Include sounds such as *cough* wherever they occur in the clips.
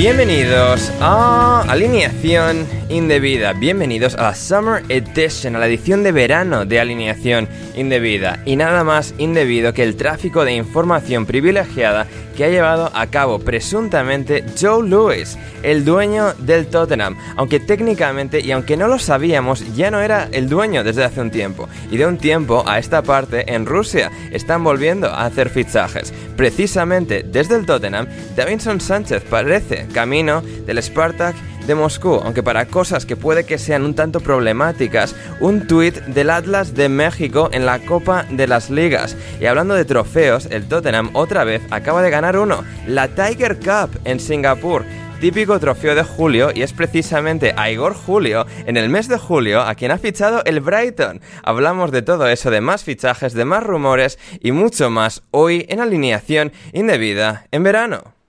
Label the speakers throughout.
Speaker 1: Bienvenidos a Alineación Indebida. Bienvenidos a la Summer Edition, a la edición de verano de Alineación Indebida. Y nada más indebido que el tráfico de información privilegiada que ha llevado a cabo presuntamente Joe Lewis, el dueño del Tottenham. Aunque técnicamente, y aunque no lo sabíamos, ya no era el dueño desde hace un tiempo. Y de un tiempo a esta parte, en Rusia, están volviendo a hacer fichajes. Precisamente desde el Tottenham, Davinson Sánchez parece camino del Spartak de Moscú, aunque para cosas que puede que sean un tanto problemáticas, un tuit del Atlas de México en la Copa de las Ligas. Y hablando de trofeos, el Tottenham otra vez acaba de ganar uno, la Tiger Cup en Singapur típico trofeo de julio y es precisamente a Igor Julio en el mes de julio a quien ha fichado el Brighton. Hablamos de todo eso, de más fichajes, de más rumores y mucho más hoy en alineación indebida en verano.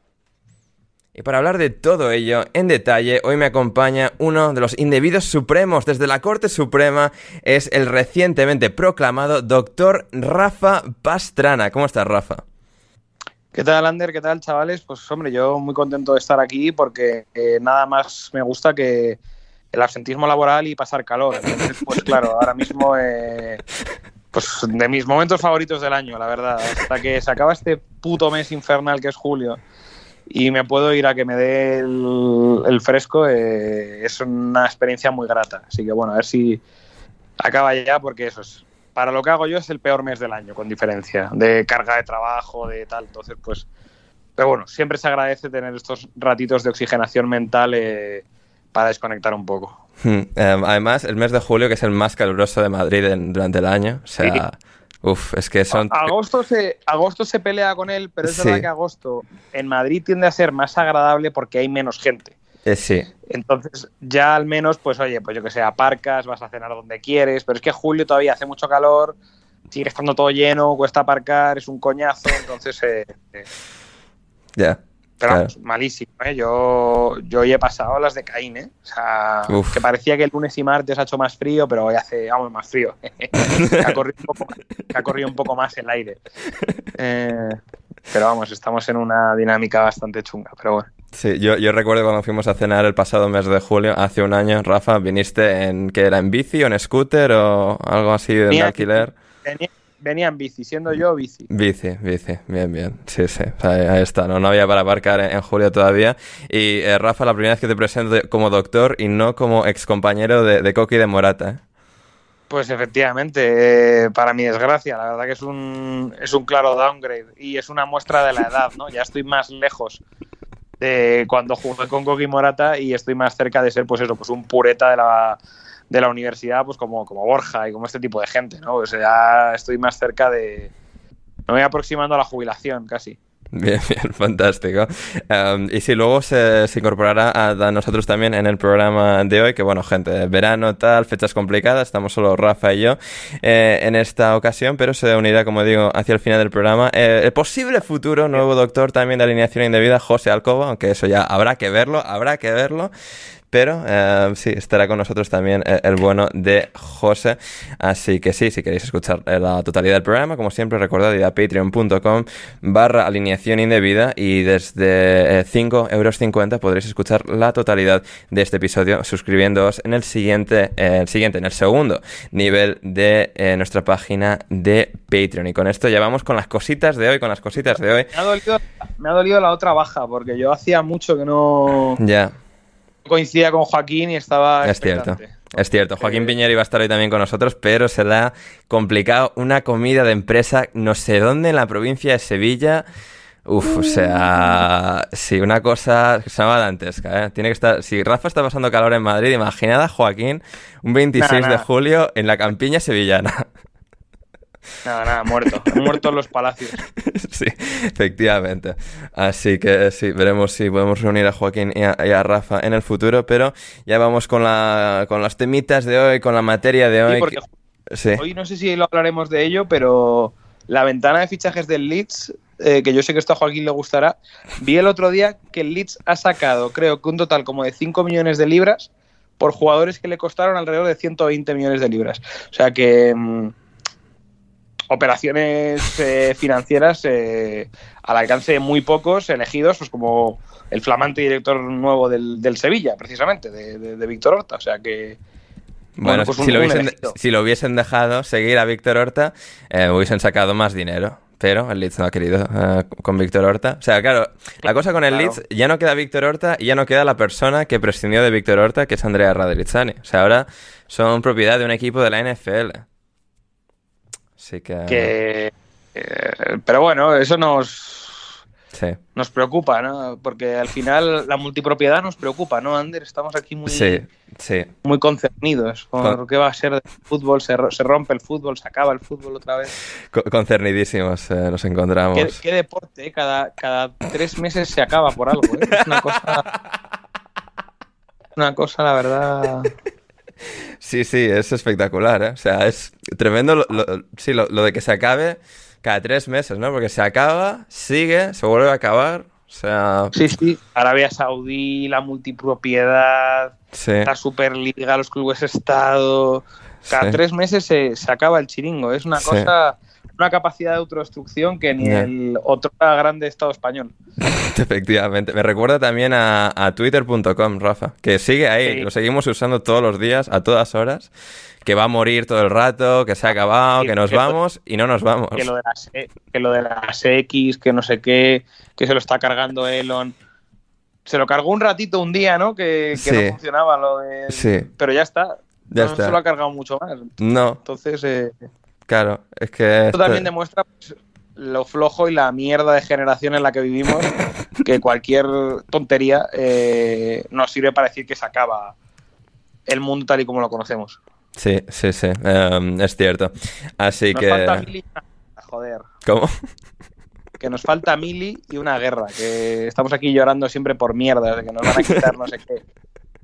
Speaker 1: Y para hablar de todo ello en detalle, hoy me acompaña uno de los indebidos supremos desde la Corte Suprema, es el recientemente proclamado doctor Rafa Pastrana. ¿Cómo estás, Rafa?
Speaker 2: ¿Qué tal, Ander? ¿Qué tal, chavales? Pues, hombre, yo muy contento de estar aquí porque eh, nada más me gusta que el absentismo laboral y pasar calor. Entonces, pues, *laughs* claro, ahora mismo, eh, pues de mis momentos favoritos del año, la verdad. Hasta que se acaba este puto mes infernal que es julio y me puedo ir a que me dé el, fresco, eh, es una experiencia muy grata. Así que, bueno, a ver si acaba ya porque eso es para lo que hago yo es el peor mes del año, con diferencia, de carga de trabajo, de tal. Entonces, pues, pero bueno, siempre se agradece tener estos ratitos de oxigenación mental eh, para desconectar un poco.
Speaker 1: Hmm, em, además, el mes de julio, que es el más caluroso de Madrid durante el año, o sea, uf, es que son...
Speaker 2: agosto, se, agosto se pelea con él, pero es verdad que agosto en Madrid tiende a ser más agradable porque hay menos gente.
Speaker 1: Eh, sí.
Speaker 2: Entonces, ya al menos, pues oye, pues yo que sé, aparcas, vas a cenar donde quieres, pero es que julio todavía hace mucho calor, sigue estando todo lleno, cuesta aparcar, es un coñazo, entonces... Eh, eh.
Speaker 1: Ya.
Speaker 2: Pero malísimo, ¿eh? Yo, yo hoy he pasado las de Caín, ¿eh? O sea, que parecía que el lunes y martes ha hecho más frío, pero hoy hace, vamos, más frío. *laughs* ha, corrido un poco, ha corrido un poco más el aire. Eh, pero vamos, estamos en una dinámica bastante chunga, pero bueno.
Speaker 1: Sí, yo, yo, recuerdo cuando fuimos a cenar el pasado mes de julio, hace un año, Rafa, viniste en, que era en bici o en scooter o algo así de alquiler.
Speaker 2: Venía, en bici, siendo yo bici.
Speaker 1: Bici, bici, bien, bien. Sí, sí, ahí, está, ¿no? no había para aparcar en, julio todavía. Y eh, Rafa, la primera vez que te presento como doctor y no como ex compañero de, de Coqui de Morata. ¿eh?
Speaker 2: Pues efectivamente, eh, para mi desgracia, la verdad que es un, es un claro downgrade y es una muestra de la edad, ¿no? Ya estoy más lejos de cuando jugué con Coqui Morata y estoy más cerca de ser, pues eso, pues un pureta de la, de la universidad, pues como, como Borja y como este tipo de gente, ¿no? O sea, ya estoy más cerca de... Me voy aproximando a la jubilación casi.
Speaker 1: Bien, *laughs* bien, fantástico. Um, y si luego se, se incorporará a, nosotros también en el programa de hoy, que bueno, gente, verano, tal, fechas complicadas, estamos solo Rafa y yo eh, en esta ocasión, pero se unirá, como digo, hacia el final del programa eh, el posible futuro nuevo doctor también de alineación indebida, José Alcoba, aunque eso ya habrá que verlo, habrá que verlo. Pero eh, sí, estará con nosotros también el, el, bueno de José. Así que sí, si queréis escuchar la totalidad del programa, como siempre, recordad ir a patreon.com barra alineación indebida y desde eh, 5,50 euros podréis escuchar la totalidad de este episodio suscribiéndoos en el siguiente, eh, el siguiente, en el segundo nivel de eh, nuestra página de Patreon. Y con esto ya vamos con las cositas de hoy, con las cositas de hoy.
Speaker 2: Me ha dolido, me ha dolido la otra baja, porque yo hacía mucho que no...
Speaker 1: Ya. Yeah
Speaker 2: coincidía con Joaquín y estaba.
Speaker 1: Es cierto. Es cierto, Joaquín eh... Piñera iba a estar hoy también con nosotros, pero se le ha complicado una comida de empresa no sé dónde en la provincia de Sevilla. Uf, o sea, sí, una cosa que se llama dantesca, ¿eh? Tiene que estar. Si Rafa está pasando calor en Madrid, imaginad a Joaquín un 26 nah, nah. de julio en la campiña sevillana.
Speaker 2: Nada, nada, muerto. muerto en los palacios. *laughs*
Speaker 1: Sí, efectivamente. Así que sí, veremos si podemos reunir a Joaquín y a, y a, Rafa en el futuro, pero ya vamos con, la, con las temitas de hoy, con la materia de hoy.
Speaker 2: Sí, porque sí. hoy no sé si lo hablaremos de ello, pero la ventana de fichajes del Leeds, eh, que yo sé que esto a Joaquín le gustará, vi el otro día que el Leeds ha sacado, creo que un total como de 5 millones de libras por jugadores que le costaron alrededor de 120 millones de libras. O sea que... Mmm, operaciones eh, financieras eh, al alcance de muy pocos elegidos, pues como el flamante director nuevo del, del Sevilla, precisamente, de, de, de, Víctor Horta. O sea que.
Speaker 1: Bueno, bueno pues si, un, lo hubiesen, si, lo hubiesen, dejado seguir a Víctor Horta, eh, hubiesen sacado más dinero. Pero el Leeds no ha querido eh, con Víctor Horta. O sea, claro, la cosa con el claro. Leeds, ya no queda Víctor Horta y ya no queda la persona que prescindió de Víctor Horta, que es Andrea Radrizzani. O sea, ahora son propiedad de un equipo de la NFL. Así que...
Speaker 2: que eh, pero bueno, eso nos,
Speaker 1: sí.
Speaker 2: nos preocupa, ¿no? Porque al final la multipropiedad nos preocupa, ¿no, Ander? Estamos aquí muy,
Speaker 1: sí, sí.
Speaker 2: muy concernidos por con... qué va a ser del fútbol, se, se, rompe el fútbol, se acaba el fútbol otra vez.
Speaker 1: Con, concernidísimos eh, nos encontramos.
Speaker 2: ¿Qué, qué deporte? Eh? Cada, cada tres meses se acaba por algo, ¿eh? Es una cosa... *laughs* una cosa, la verdad...
Speaker 1: Sí, sí, es espectacular, ¿eh? O sea, es tremendo lo, lo, sí, lo, lo, de que se acabe cada tres meses, ¿no? Porque se acaba, sigue, se vuelve a acabar, o sea...
Speaker 2: Sí, sí, Arabia Saudí, la multipropiedad,
Speaker 1: sí.
Speaker 2: la Superliga, los clubes Estado... Cada sí. tres meses se, se, acaba el chiringo, es una cosa una capacidad de autodestrucción que ni yeah. el otro grande Estado español.
Speaker 1: Efectivamente. Me recuerda también a, a twitter.com, Rafa, que sigue ahí, sí. lo seguimos usando todos los días, a todas horas, que va a morir todo el rato, que se ha acabado, sí, que nos que vamos lo, y no nos vamos.
Speaker 2: Que lo, de las, que lo de las X, que no sé qué, que se lo está cargando Elon. Se lo cargó un ratito un día, ¿no? Que, que no funcionaba lo de...
Speaker 1: Sí.
Speaker 2: Pero ya está.
Speaker 1: Ya
Speaker 2: no
Speaker 1: está.
Speaker 2: se lo ha cargado mucho más.
Speaker 1: No.
Speaker 2: Entonces... Eh...
Speaker 1: Claro, es que...
Speaker 2: Esto también demuestra pues, lo flojo y la mierda de generación en la que vivimos, *laughs* que cualquier tontería eh, nos sirve para decir que se acaba el mundo tal y como lo conocemos.
Speaker 1: Sí, sí, sí, um, es cierto. Así
Speaker 2: nos
Speaker 1: que...
Speaker 2: Falta mili... Joder.
Speaker 1: ¿Cómo?
Speaker 2: Que nos falta mili y una guerra, que estamos aquí llorando siempre por mierda, de que nos van a quitar no sé qué.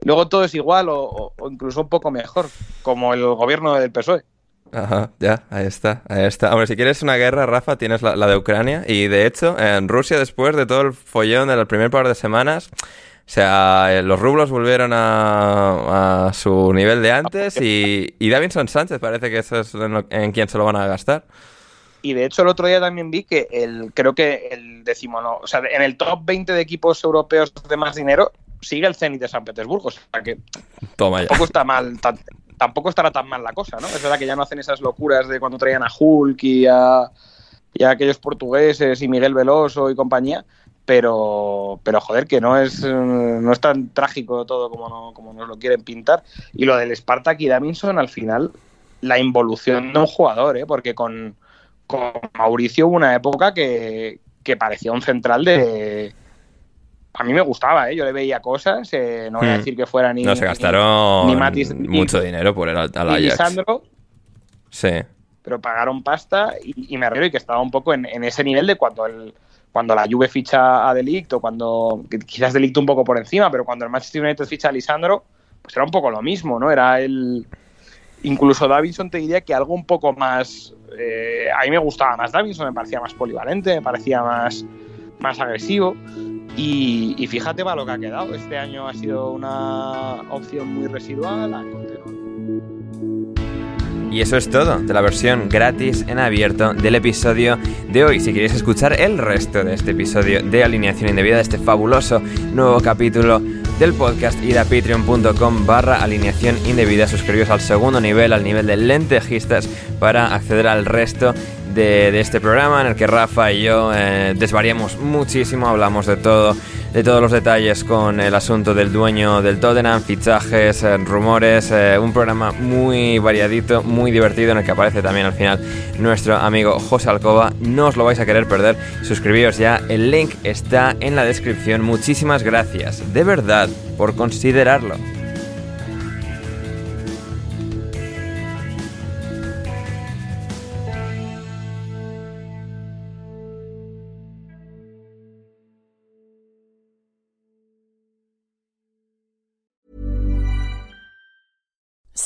Speaker 2: Luego todo es igual o, o incluso un poco mejor, como el gobierno del PSOE.
Speaker 1: Ajá, ya, ahí está, ahí está. Hombre, si quieres una guerra, Rafa, tienes la, la, de Ucrania. Y de hecho, en Rusia, después de todo el follón del primer par de semanas, o sea, eh, los rublos volvieron a, a su nivel de antes y, y, Davinson Sánchez parece que eso es en, lo, en, quien se lo van a gastar.
Speaker 2: Y de hecho, el otro día también vi que el, creo que el décimo, no, o sea, en el top 20 de equipos europeos de más dinero sigue el Zenit de San Petersburgo. O sea, que
Speaker 1: Toma ya.
Speaker 2: tampoco está mal. Tanto tampoco estará tan mal la cosa, ¿no? Es verdad que ya no hacen esas locuras de cuando traían a Hulk y a, y a aquellos portugueses y Miguel Veloso y compañía, pero, pero joder, que no es, no es tan trágico todo como, no, como nos lo quieren pintar. Y lo del Spartak y Davinson, al final, la involución de un jugador, ¿eh? Porque con, con Mauricio hubo una época que, que parecía un central de a mí me gustaba, ¿eh? yo le veía cosas, eh, no voy a
Speaker 1: Hmm.
Speaker 2: decir que fuera ni...
Speaker 1: No, se gastaron
Speaker 2: ni, ni Matis, ni-
Speaker 1: mucho dinero por el al Ajax.
Speaker 2: Lisandro,
Speaker 1: Sí,
Speaker 2: pero pagaron pasta y, y me refiero y que estaba un poco en, en ese nivel de cuando el, cuando la Juve ficha a Delict o cuando quizás Delict un poco por encima, pero cuando el Manchester United ficha a Lisandro, pues era un poco lo mismo, ¿no? Era el incluso Davidson te diría que algo un poco más eh, a mí me gustaba más Davidson, me parecía más polivalente, me parecía más más agresivo y, fíjate para lo que ha quedado. Este año ha sido una opción muy residual,
Speaker 3: y eso es todo de la versión gratis en abierto del episodio de hoy. Si queréis escuchar el resto de este episodio de Alineación Indebida, de este fabuloso nuevo capítulo del podcast, id a patreon.com barra alineación indebida, suscribiros al segundo nivel, al nivel de lentejistas, para acceder al resto de, este programa en el que Rafa y yo eh, desvariamos muchísimo, hablamos de todo, de todos los detalles con el asunto del dueño del Tottenham, fichajes, eh, rumores, eh, un programa muy variadito, muy divertido en el que aparece también al final nuestro amigo José Alcoba. No os lo vais a querer perder, suscribíos ya, el link está en la descripción. Muchísimas gracias, de verdad, por considerarlo.